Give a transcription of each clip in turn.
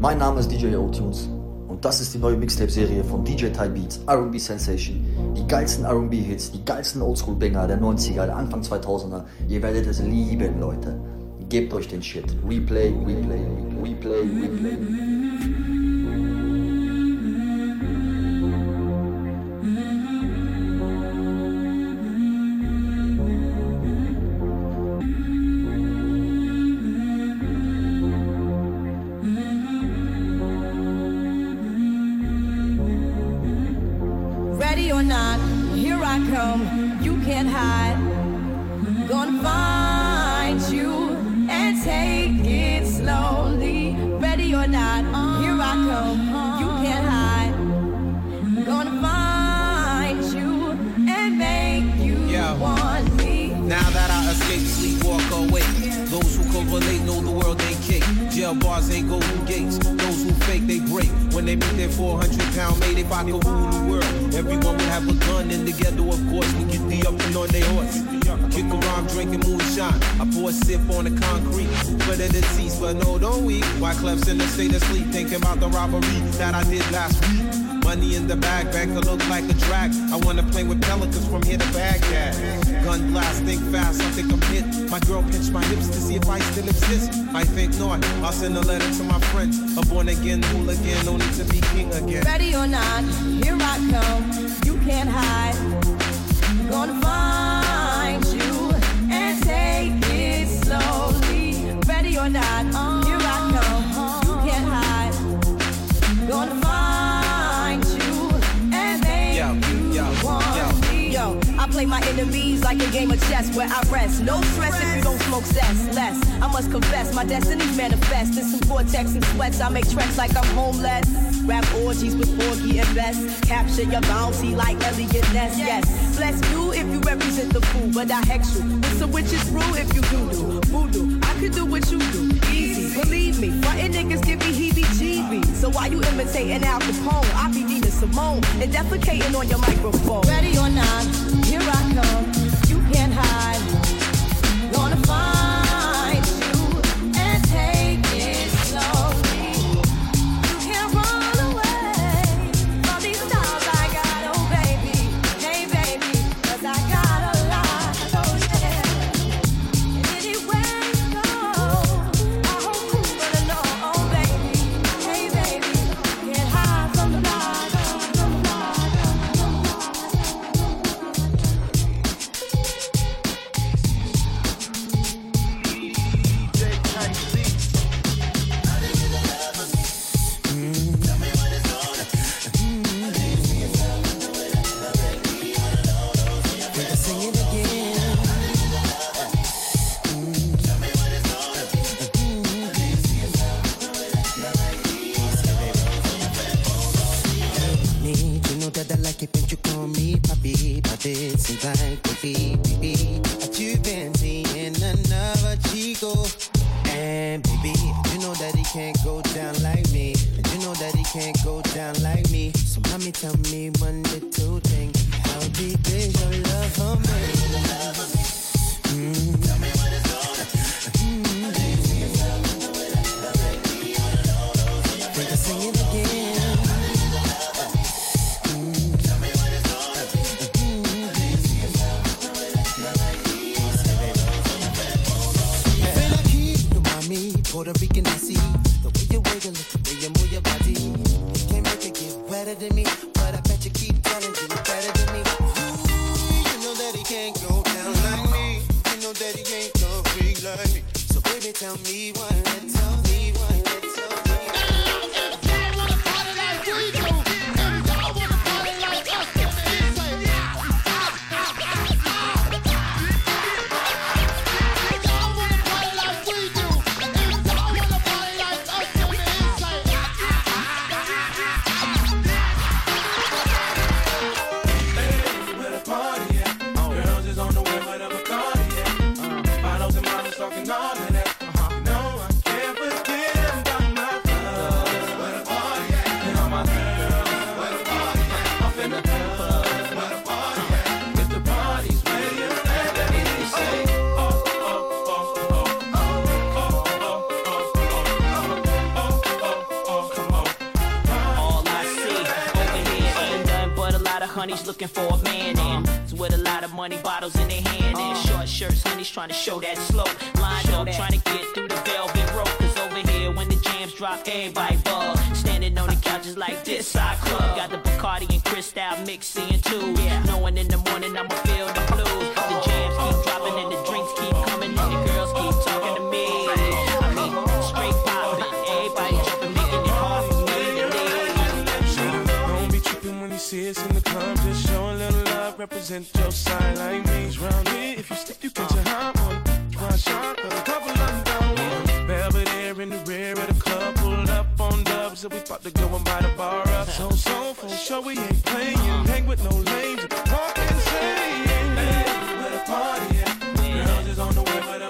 Mein Name ist DJ O-Tunes und das ist die neue Mixtape-Serie von DJ Ty Beats, R&B Sensation. Die geilsten R&B-Hits, die geilsten Oldschool-Banger der 90er, der Anfang 2000er. Ihr werdet es lieben, Leute. Gebt euch den Shit. Replay, replay, replay, replay. replay. play my enemies like a game of chess where I rest. No stress if you don't smoke cess. Less, I must confess, my destiny's manifest. In some vortex and sweats, I make tracks like I'm homeless. Rap orgies with Porgy and Bess. Capture your bounty like Eliot Ness. Yes, bless you if you represent the fool, but I hex you. It's a witch's brew if you do do voodoo. I could do what you do, easy. Believe me, frontin' niggas give me heebie-jeebies. So why you imitating Al Capone? I be Nina Simone and defecating on your microphone. Ready or not? see us in the club, just showing little love, represent your side like me. Round here, if you slip, you catch a hot one. Try shot, a couple of them down one. Belvedere in the rear of the club, pulled up on dubs, and we about to go and buy the bar up. So, so, for sure, we ain't playing. Hang with no lames, walk insane. Hey, where the party at? Girls is on the way, but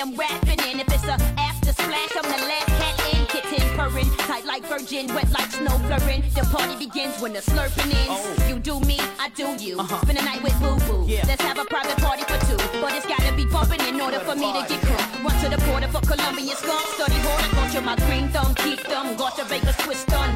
I'm rapping in. If it's a after splash, I'm the last cat in. Kitten purring, tight like virgin, wet like snow flurring. The party begins when the slurping ends. Oh. You do me, I do you. Uh-huh. Spend a night with boo boo. Yeah. Let's have a private party for two. But it's gotta be bumping in order for me to get cool. Run to the border for Colombian scum. Study hard, got my green thumb, keep them. Got your Vegas twist done.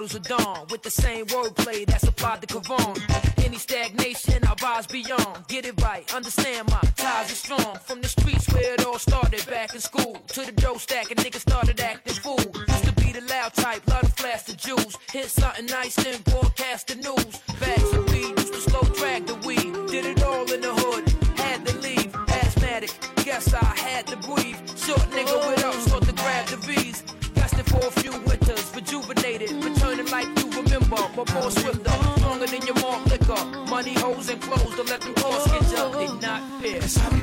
bottles of Dawn with the same wordplay that supplied the cavon, Any stagnation, I rise beyond. Get it right, understand my ties are strong. From the streets where it all started back in school to the dough stack, and niggas started acting fool. Used to be the loud type, love to flash the jewels, Hit something nice, then broadcast the news. more swifter. Longer than your mom liquor. Money, hoes, and clothes to let them costs get up. Did not pierce.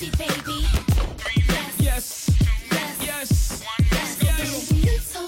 Yes, Yes. yes, yes.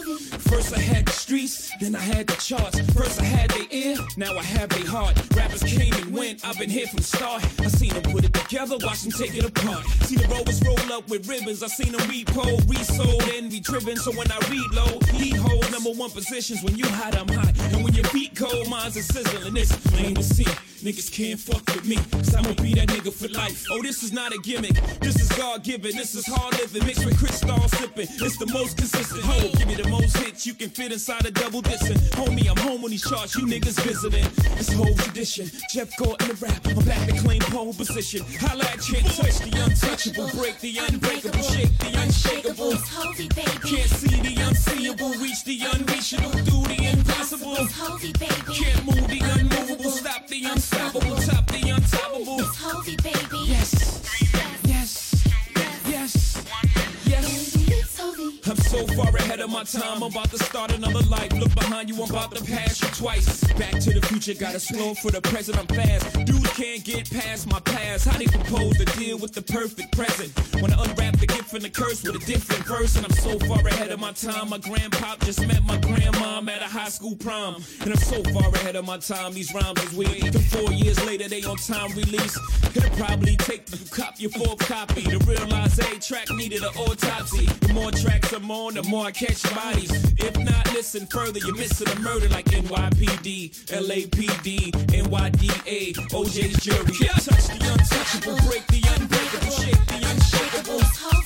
First I had the streets, then I had the charts. First I had their ear, now I have their heart. Rappers came and went, I've been here from the start. I seen them put it together, watch them take it apart. See the rovers roll up with ribbons, I seen them repo, resold, and retriven. So when I reload, lead hold number one positions. When you hot, I'm hot. And when your beat cold, mine's are sizzling. It's plain to see. Niggas can't fuck with me, cause I'ma be that nigga for life. Oh, this is not a gimmick, this is God given, this is hard living, mixed with crystal sipping. It's the most consistent. Ho, give me the most hits you can fit inside a double dissing. Homie, I'm home when these charts, you niggas visiting. This whole tradition. Jeff Gordon the rap, I'm back to claim pole position. Holla at can't touch the untouchable, break the unbreakable, shake the unshakable. It's Hovi, baby. Can't see the unseeable, reach the unreachable, do the It's Hovi, baby. Can't move the unmovable, stop the unstoppable, top the untoppable. It's Hovi, baby. Yes, so far ahead of my time, I'm about to start another life. Look behind you, I'm about to pass you twice. Back to the future, gotta slow for the present, I'm fast. Dudes can't get past my past. How they propose to deal with the perfect present? When I unwrap the gift and the curse with a different verse, and I'm so far ahead of my time. My grandpop just met my grandmom at a high school prom. And I'm so far ahead of my time, these rhymes is weird. Four years later, they on time release. It'll probably take you cop your fourth copy to realize a track needed an autopsy. The more tracks I'm on, the more I catch bodies. If not, listen further, you're missing a murder like NYPD, LAPD, NYDA, OJ's jury. Touch the untouchable, break the unbreakable, shake the unshakable.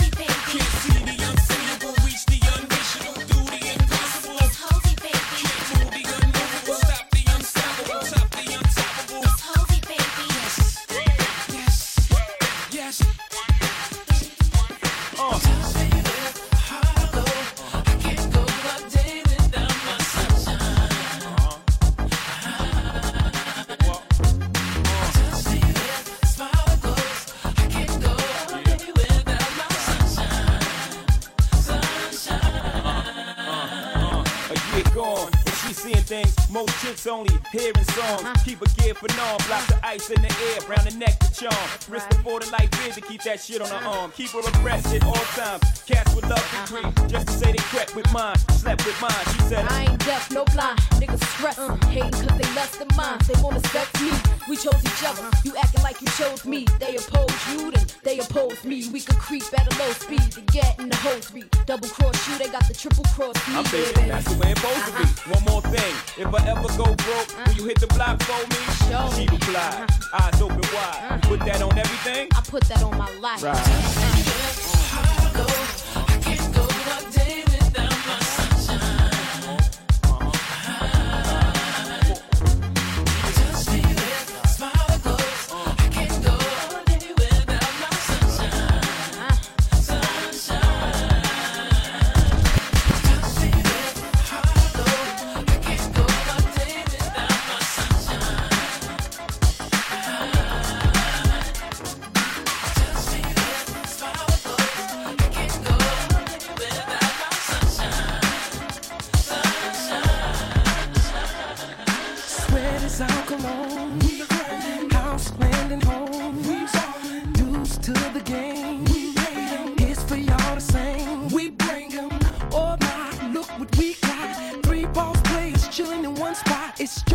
Only hearing songs. Uh-huh. Keep a gear for norm, block the uh-huh. ice in the air, round the neck to charm. Risk afford a life bid to keep that shit on her uh-huh. arm. Keep her abreast at all times. Cats would love to creep, uh-huh. just to say they crept with mine, slept with mine. She said, I ain't deaf, no blind. Niggas stress, uh. hating cause they less than mine. They wanna sex me. We chose each other. Uh-huh. You acting like you chose me. They oppose you, then they oppose me. We could creep at a low speed to get in the hose beat. Double cross you, they got the triple cross me. I'm thinking baby. that's the way it's supposed to be. Uh-huh. One more thing, if I ever go broke, will you hit the block for me? Sure. She replied, eyes open wide. Put that on everything. I put that on my life. Sweat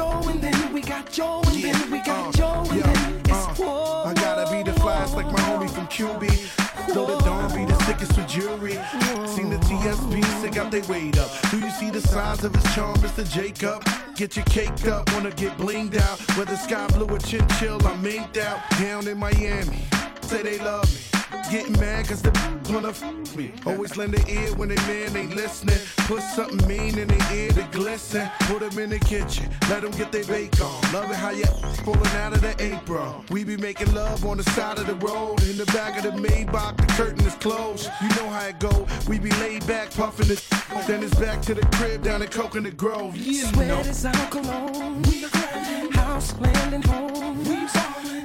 Joe and then we got Joe and then we got Joe and then it's uh, whoa. I gotta be the flyest like my homie from QB. Though the dawn be the sickest with jury. Seen the TSB, stick out they weight up. Do you see the signs of his charm, Mr. Jacob? Get you caked up, wanna get blinged out. Whether sky blue or chinchill, I'm minked out. Down in Miami, say they love me. Getting mad cause the wanna f me. Always lend an ear when they man ain't listening. Put something mean in their ear to glisten. Put them in the kitchen, let them get their bake on. Love it how you pulling out of the apron. We be making love on the side of the road. In the back of the Maybach, the curtain is closed. You know how it go. We be laid back, puffing it. Then it's back to the crib down in Coconut Grove. You know. Sweat is our cologne. House, land, and home.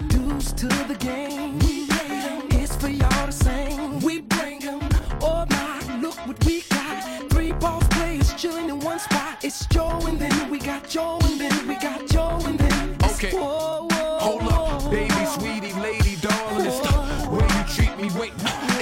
Dues to the game. It's chilling in one spot. It's Joe and then we got Joe and then we got Joe and then. Okay. Whoa, whoa, Hold up, baby, sweetie, lady, darling. It's the way you treat me. Wait,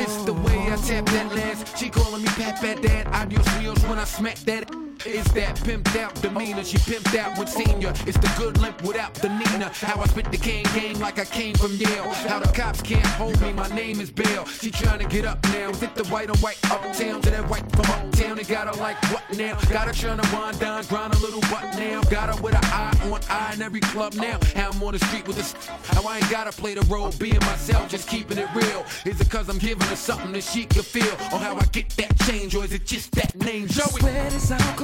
it's the way I tap that last. She calling me Pat Pat Dad. Adios, wheels when I smack that. It's that pimped out demeanor. She pimped out when senior. It's the good limp without the Nina. How I spit the cane game like I came from Yale. How the cops can't hold me. My name is Bill. She trying to get up now. Hit the white on white uptown to that white from uptown. They got her like what now? Got her trying to wind down, grind a little butt now. Got her with an eye on eye in every club now. How I'm on the street with this. How I ain't gotta play the role, being myself, just keeping it real. Is it cause I'm giving her something that she can feel? Or how I get that change? Or is it just that name, Joey? Sweat is our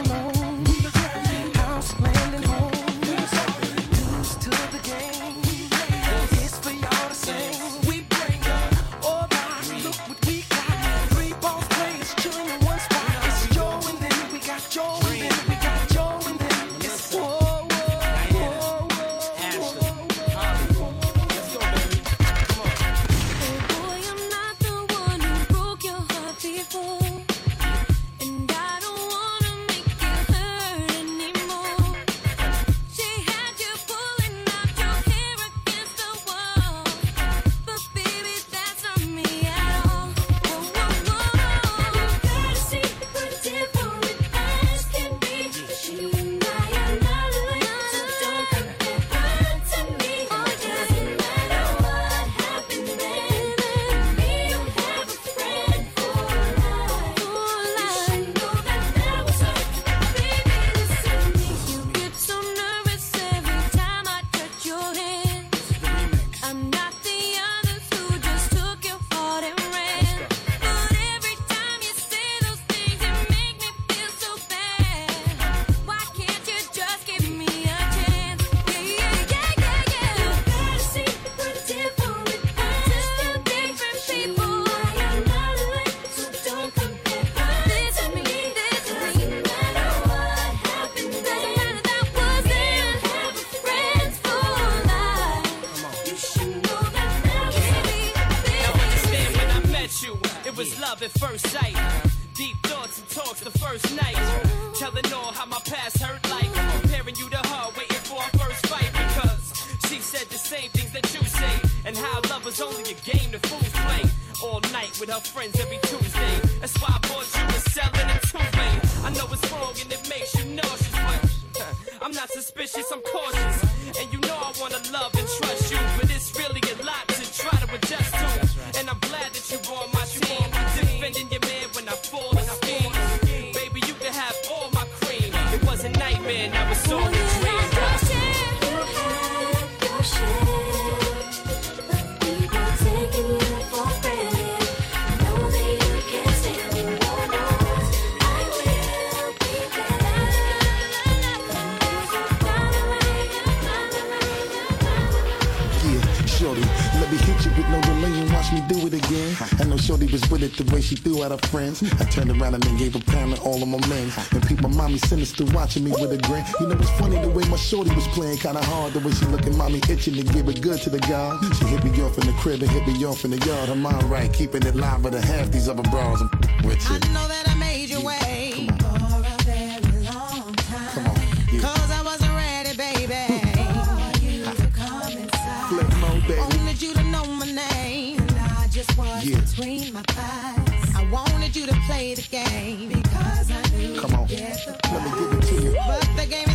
House, land, and home. Suspicious, I'm cautious. She threw at her friends. I turned around and then gave a pound to all of my men. And peep my mommy sinister watching me with a grin. You know it's funny the way my shorty was playing kinda hard. The way she looking mommy itching to give it good to the guy. She hit me off in the crib and hit me off in the yard. Her mind right, keeping it live with a half these other bras. I'm with you. I know that play the game. Because I knew Come on. you'd get the Let me give it to you. But the game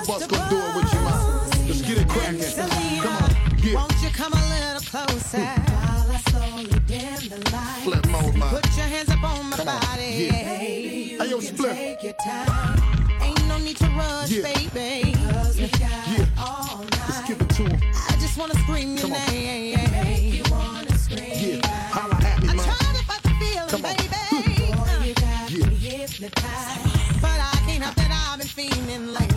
the bus gon' do it with your mouth. Let's get it crackin'. Come on, yeah. Won't you come a little closer? While I slowly dim the light. Flipmode. Put your hands up on my come body. On. Yeah. Baby, hey, yo, split. Take your time. Ain't no need to rush, yeah. baby. Cause we got yeah. all night. Let's give it to him. I just wanna scream come your on. name. Make you wanna scream. Yeah, holla at me, I'm mom. trying to the feeling, come baby. Boy, you got yeah. me hypnotized. But I can't help that I've been feeling like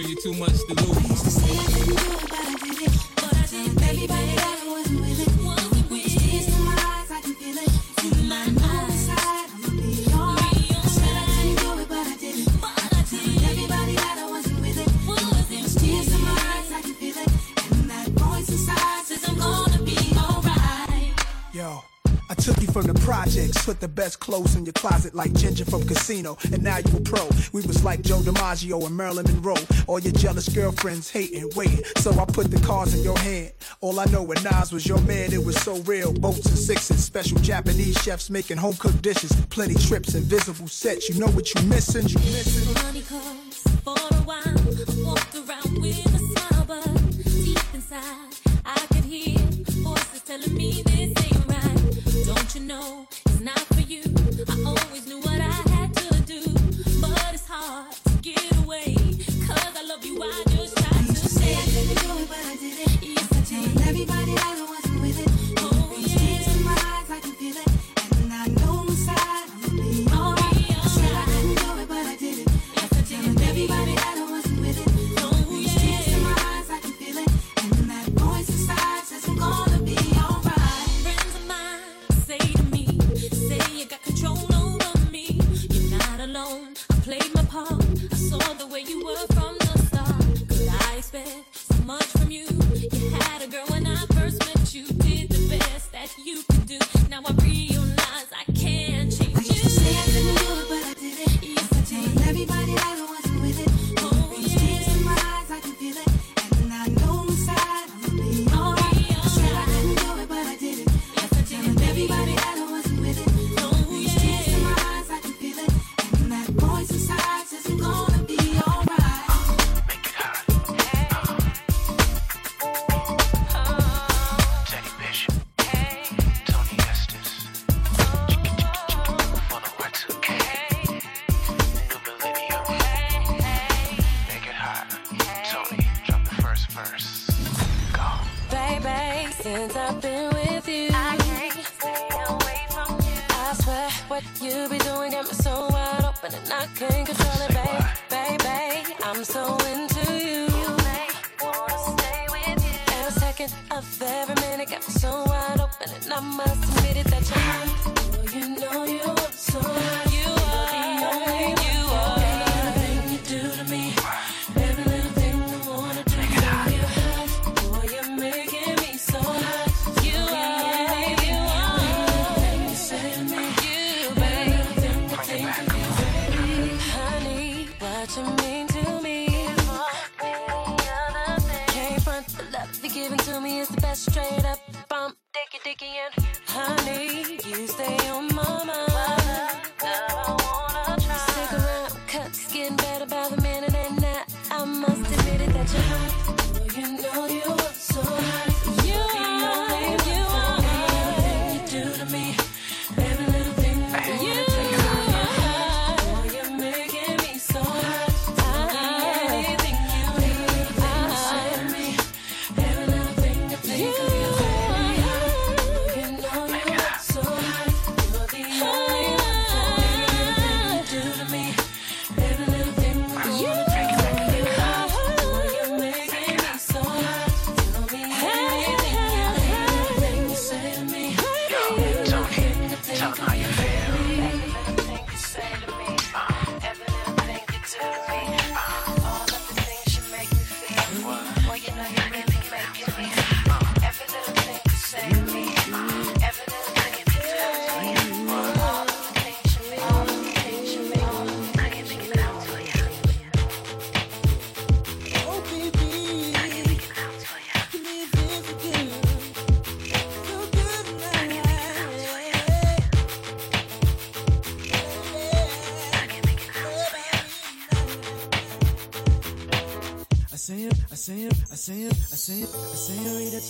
girl, you too much to lose. Put the best clothes in your closet like Ginger from Casino, and now you a pro. We was like Joe DiMaggio and Marilyn Monroe. All your jealous girlfriends hating, waiting. So I put the cards in your hand. All I know when Nas was your man, it was so real. Boats and sixes, special Japanese chefs making home cooked dishes, plenty trips, invisible sets. You know what you missing? You missing?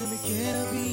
To me, can I be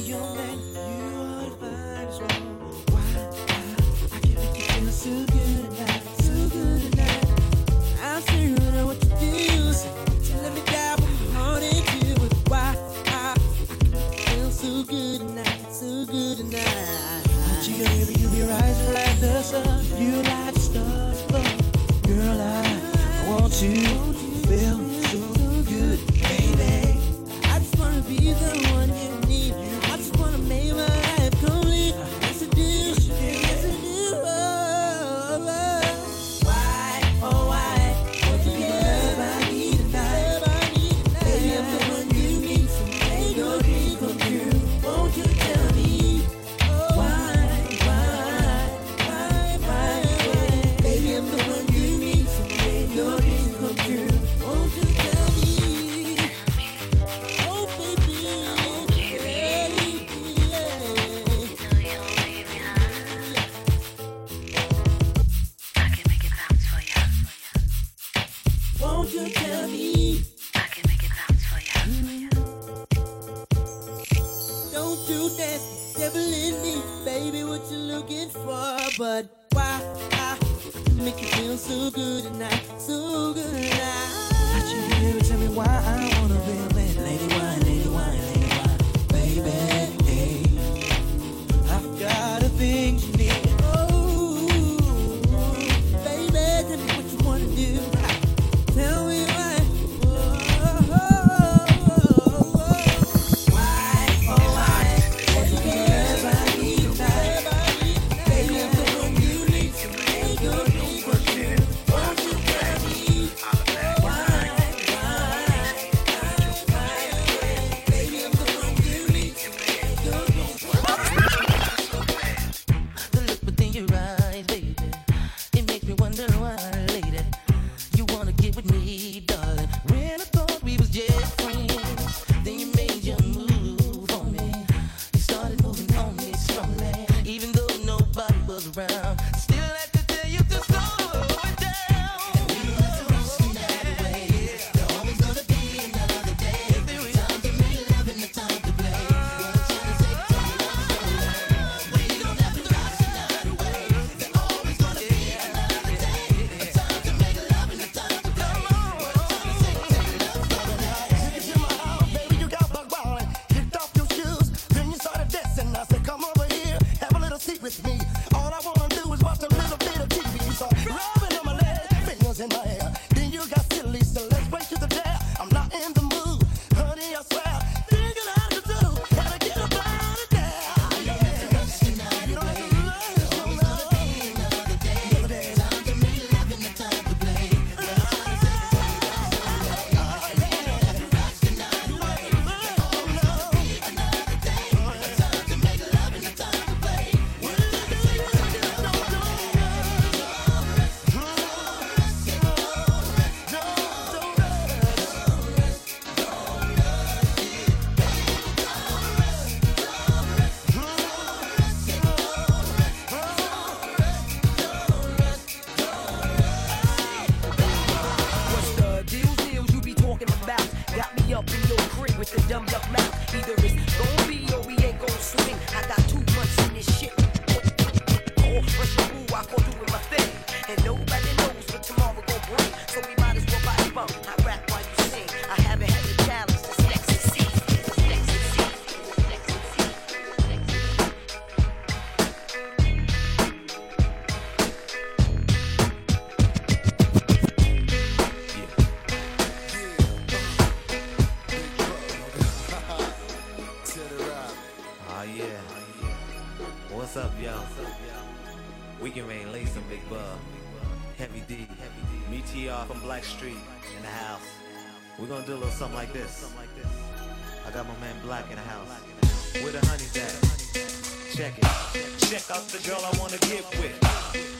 Check out the girl I wanna get with.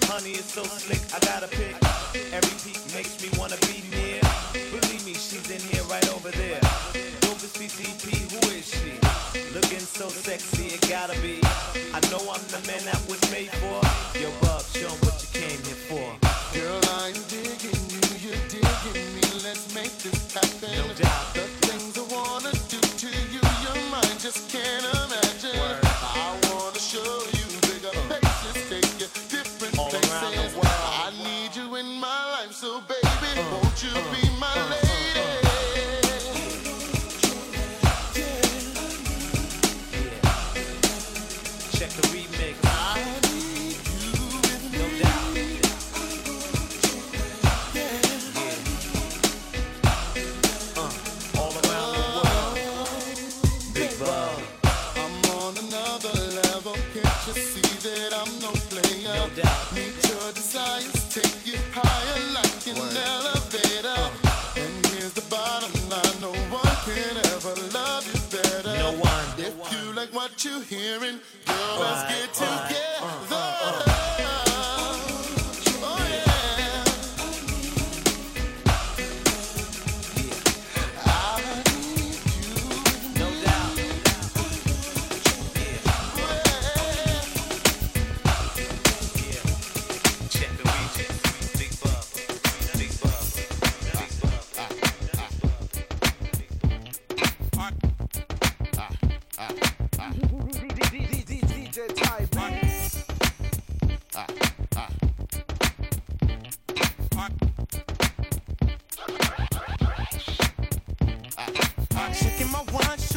Honey is so slick, I gotta pick. Every peak makes me wanna be near. Believe me, she's in here right over there. Over CCP, who is she? Looking so sexy, it gotta be. I know I'm the man that was made for. Yo, Bob, show what you came here for. Girl, I'm digging you, you're digging me. Let's make this happen. No doubt.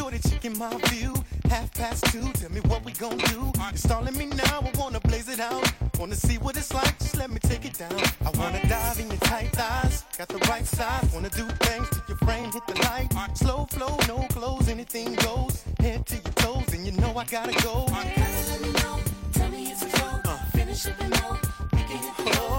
Shorty checking my view. Half past two, tell me what we gon' do. You're stalling me now, I wanna blaze it out. Wanna see what it's like, just let me take it down. I wanna dive in your tight thighs, got the right size. Wanna do things to your brain, hit the light. Slow flow, no clothes, anything goes. Head to your toes, and you know I gotta go. I gotta let me know, tell me it's a joke. Uh. Finish up and go, we can hit the road.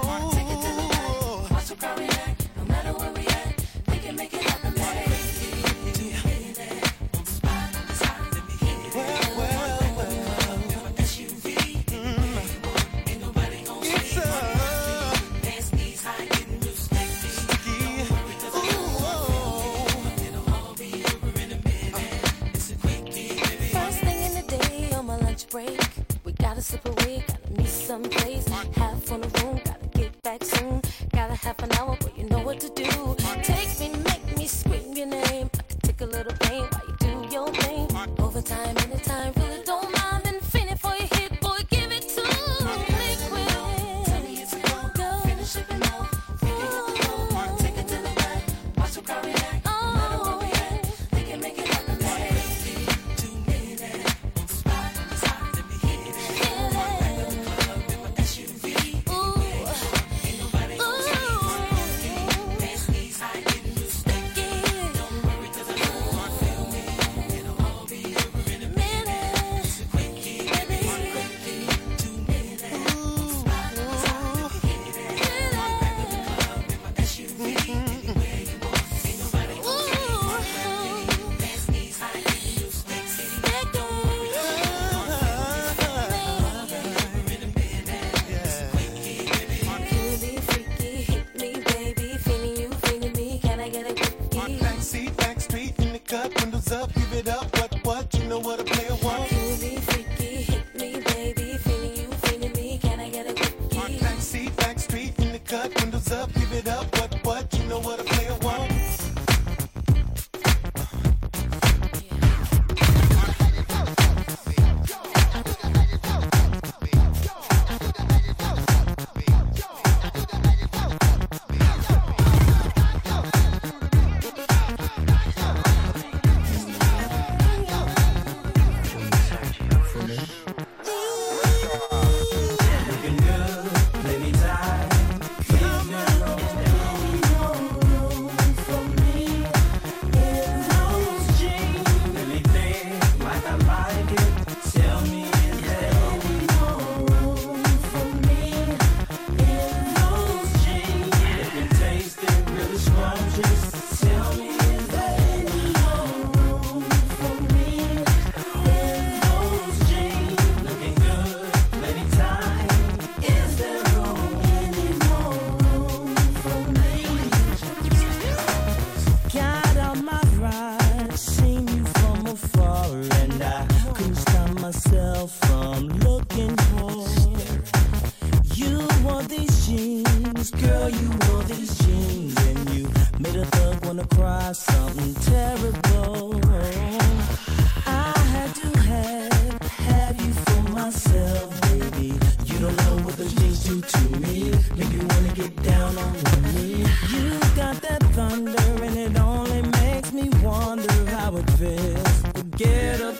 Get up.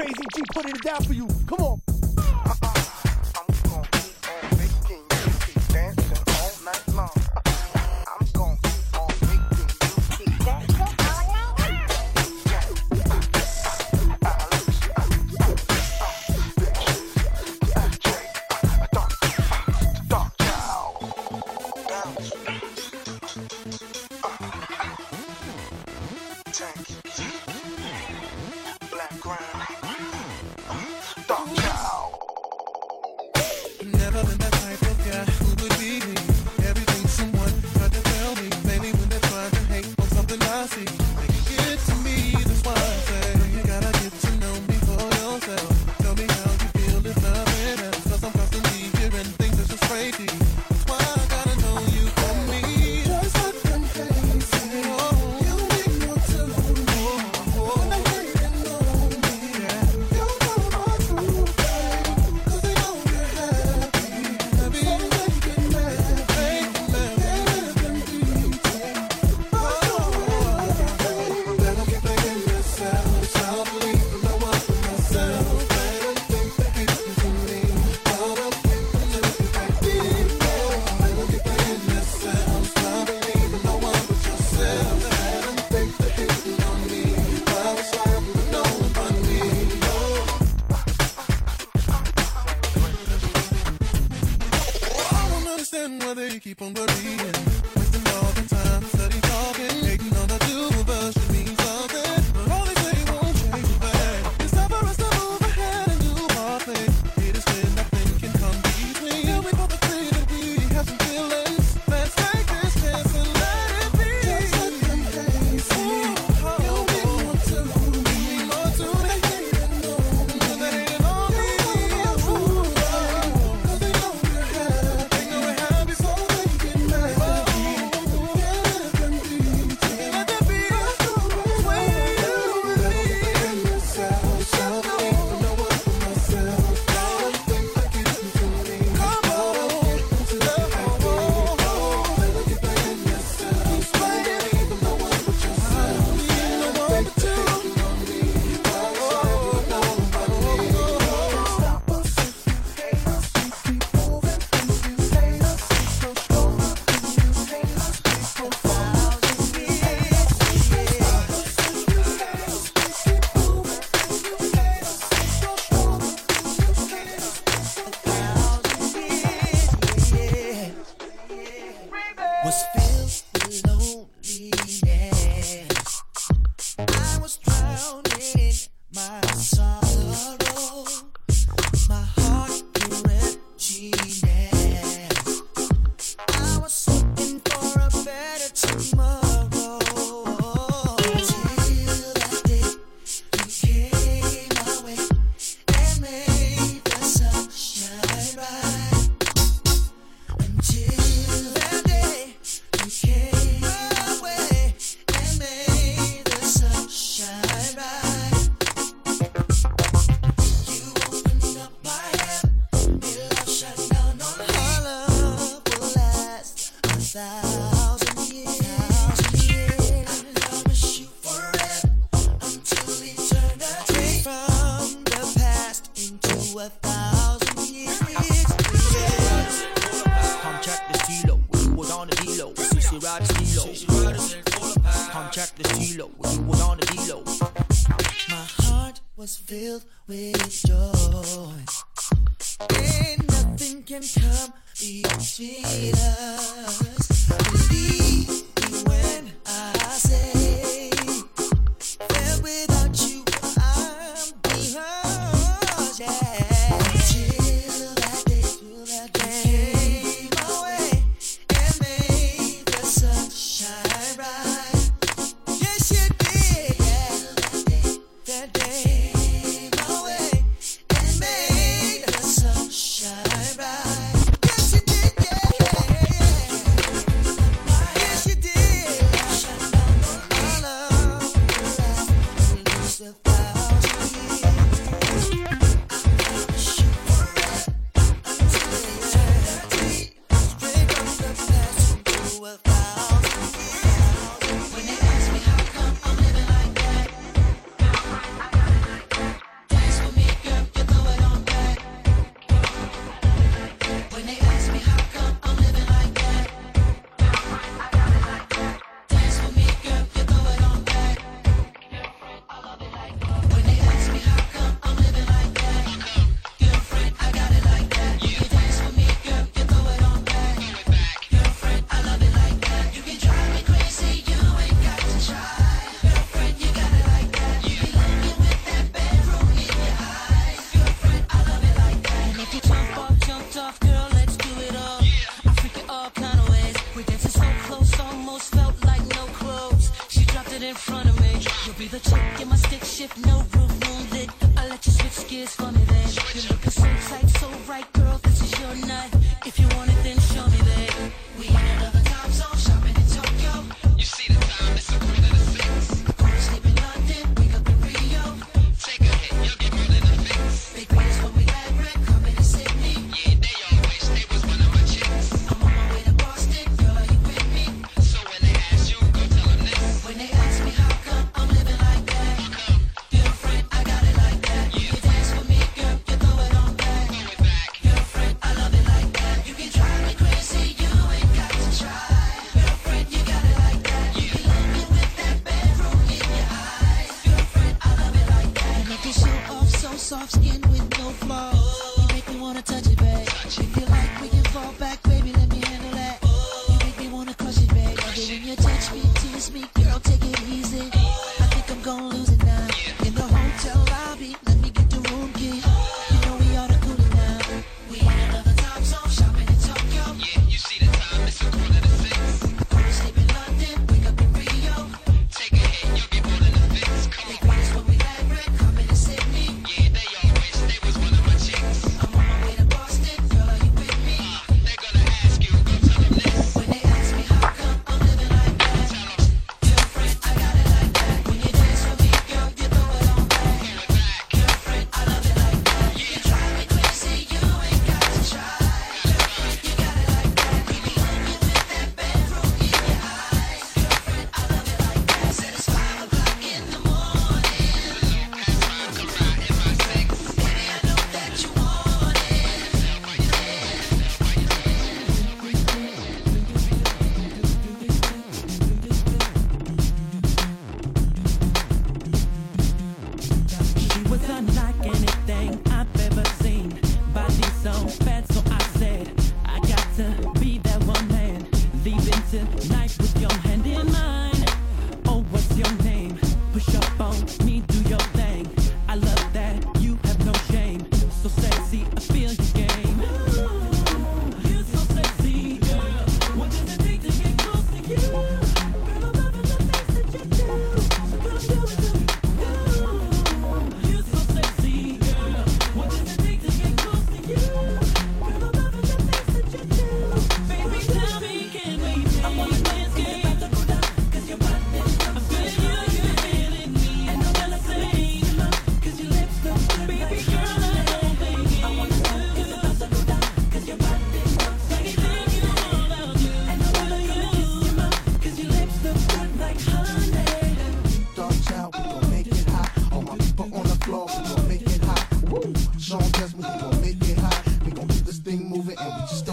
crazy G putting it down for you. Come on.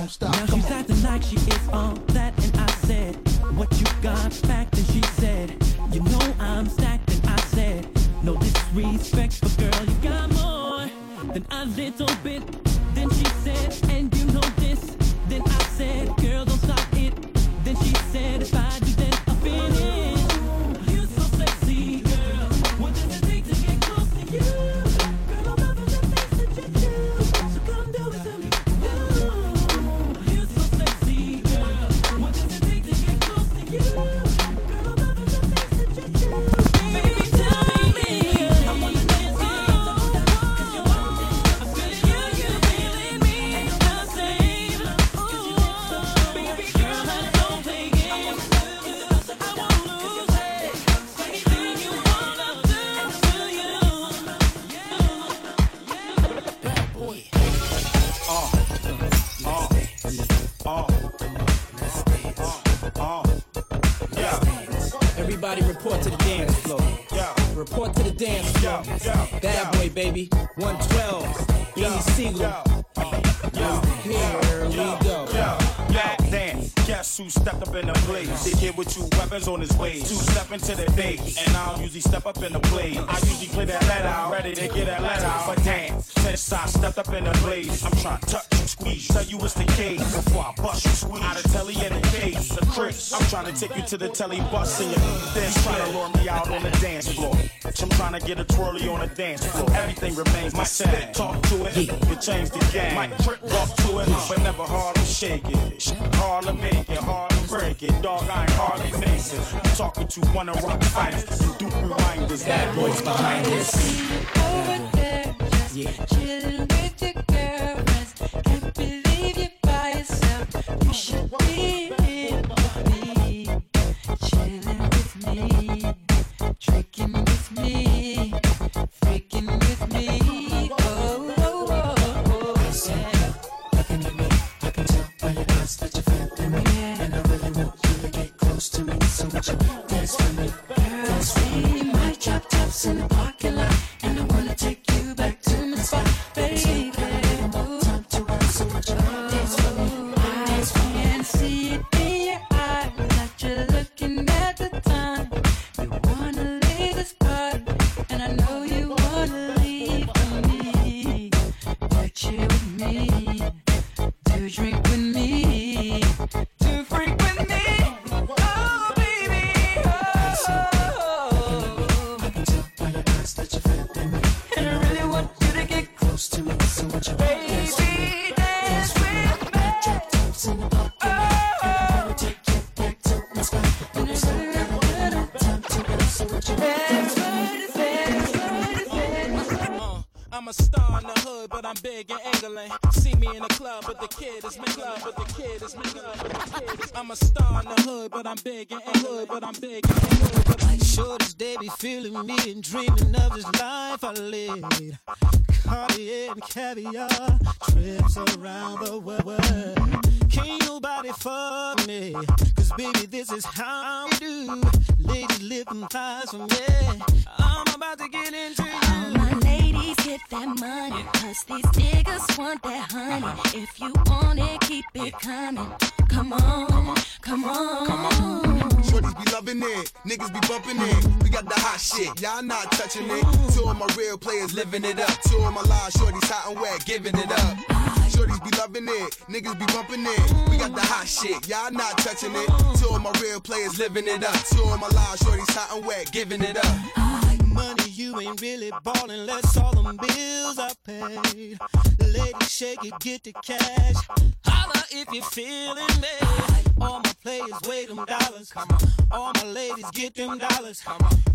don't stop. Now Come acting like she is all that, and I said, What you got? back, and she said, You know I'm stacked, and I said, No disrespect. To take you to the telly bus and you then trying to lure me out on the dance floor. I'm trying to get a twirly on the dance floor. Everything remains my same. Talk to it, you change the game. Might trick walk to it, but never hard to shake it. Hard to make it, hard to break it. Dog, I ain't hardly face it. I'm talking to one of rock fighters and Duke reminders. That boy's behind this. Over there, just chilling with is how we do. Ladies lifting thighs for me. I'm about to get into All my ladies get that money, cause these want that honey. If you want it, keep it coming. Come on, come on. Come on. Shorties be loving it, niggas be bumping it. We got the hot shit, y'all not touching it. Two of my real players living it up. Two of my live shorties hot and wet, giving it up. Shorties be loving it, niggas be bumping it. We got the hot shit, y'all not touching it. Two of my real players living it up. Two of my live shorties hot and wet, giving it up. Money, you ain't really ballin' unless all them bills I paid. Ladies, shake it, get the cash. Holla if you feelin' me. All my players weigh them dollars. Come on. All my ladies get them dollars.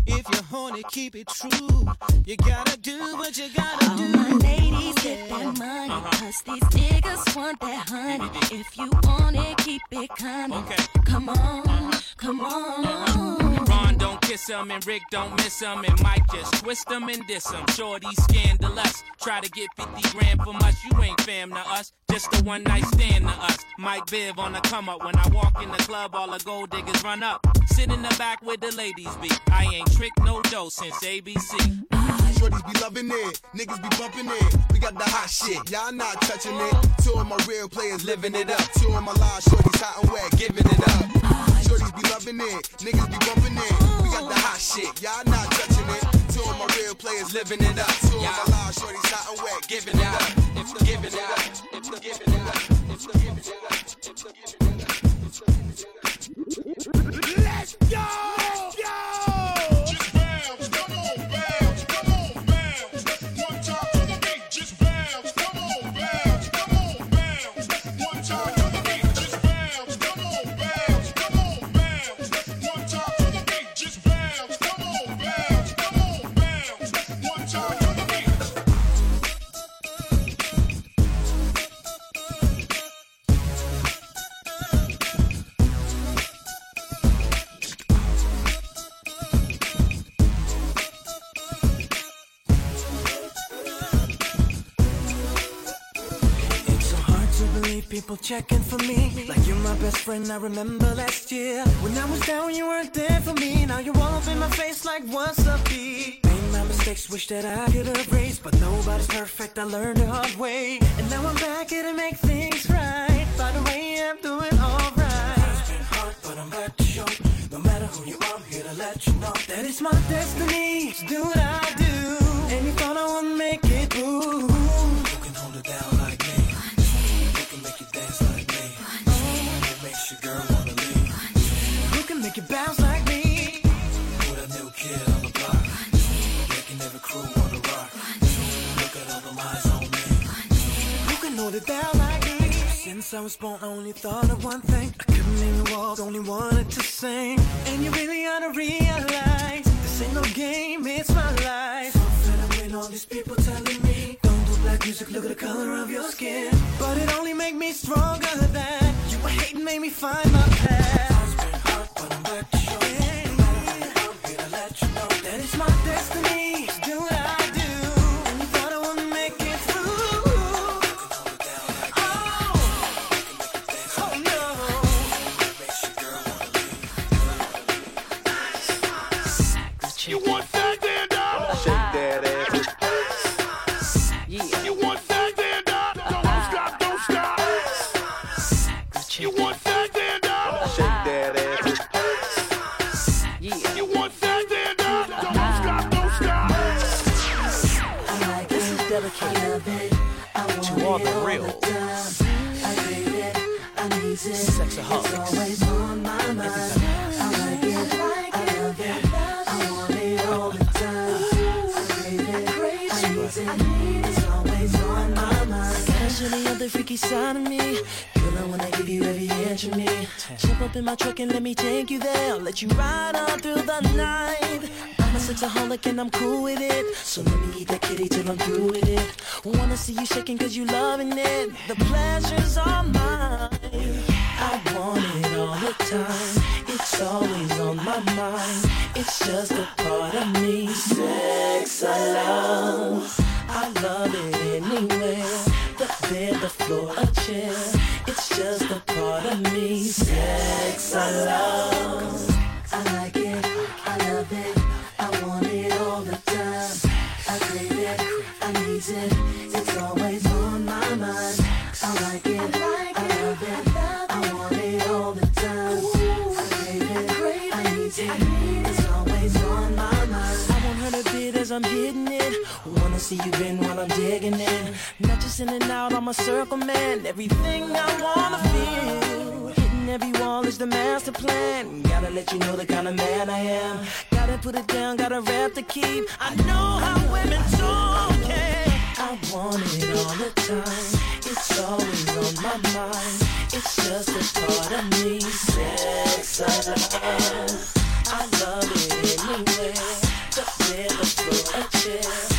If you're horny, keep it true. You gotta do what you gotta All do. my ladies get that money, cause these niggas want that honey. If you want it, keep it coming. Come on, come on. Ron don't kiss him and Rick don't miss him and Mike just twist him and diss him. Shorty scandalous. Try to get 50 grand from us, you ain't fam to us. Just a one night stand to us. Mike Biv on the come up. When I walk in the club, all the gold diggers run up. Sit in the back where the ladies be. I ain't tricked no dough since ABC. Shorties be loving it, niggas be bumping it. We got the hot shit, y'all not touching it. Two of my real players living it up. Two of my live shorties hot and wet, giving it up. Shorties be loving it. Niggas be bumping it. We got the hot shit. Y'all not touching it. Two of my real players living it up. Two of my live shorties hot and wet, giving it up. Giving it up. Giving it up. Giving it up. Let's go! People checking for me. Like you're my best friend, I remember last year. When I was down, you weren't there for me. Now you're all up in my face like what's up, B? Made my mistakes, wish that I could erase. But nobody's perfect, I learned the hard way. And now I'm back here to make things right. By the way, I'm doing alright. It's been hard, but I'm back to show. No matter who you are, I'm here to let you know that it's my destiny to do what I I was born, I only thought of one thing. I couldn't even walk, only wanted to sing. And you really ought to realize this ain't no game, it's my life. So fed up with all these people telling me, don't do black music, look at the color of your skin. But it only made me stronger than you were hating, made me find my path. Sex and hugs. Especially of the time. I crave it, crave it. I need it, I need it. It's always on my mind. Show me other freaky side of me. Girl, I wanna give you every inch of me. Jump up in my truck and let me take you there. I'll Let you ride on through the night. I'm a sexaholic and I'm cool with it. So let me eat that kitty till I'm through with it. Wanna see you shaking cause you loving it. The pleasure's all mine. Time. It's always on my mind. It's just a part of me. Sex I love. I love it anywhere. The bed, the floor, a chair. It's just a part of me. Sex I love. I like it. I love it. I want it all the time. I crave it. I need it. It's always on my mind. See you bend while I'm digging in. Not just in and out, I'm a circle man. Everything I wanna feel. Hitting every wall is the master plan. Gotta let you know the kind of man I am. Gotta put it down, gotta rap to keep. I know how women talk. I want it all the time. It's always on my mind. It's just a part of me. Sex love. I love it anywhere. The the floor, a chair.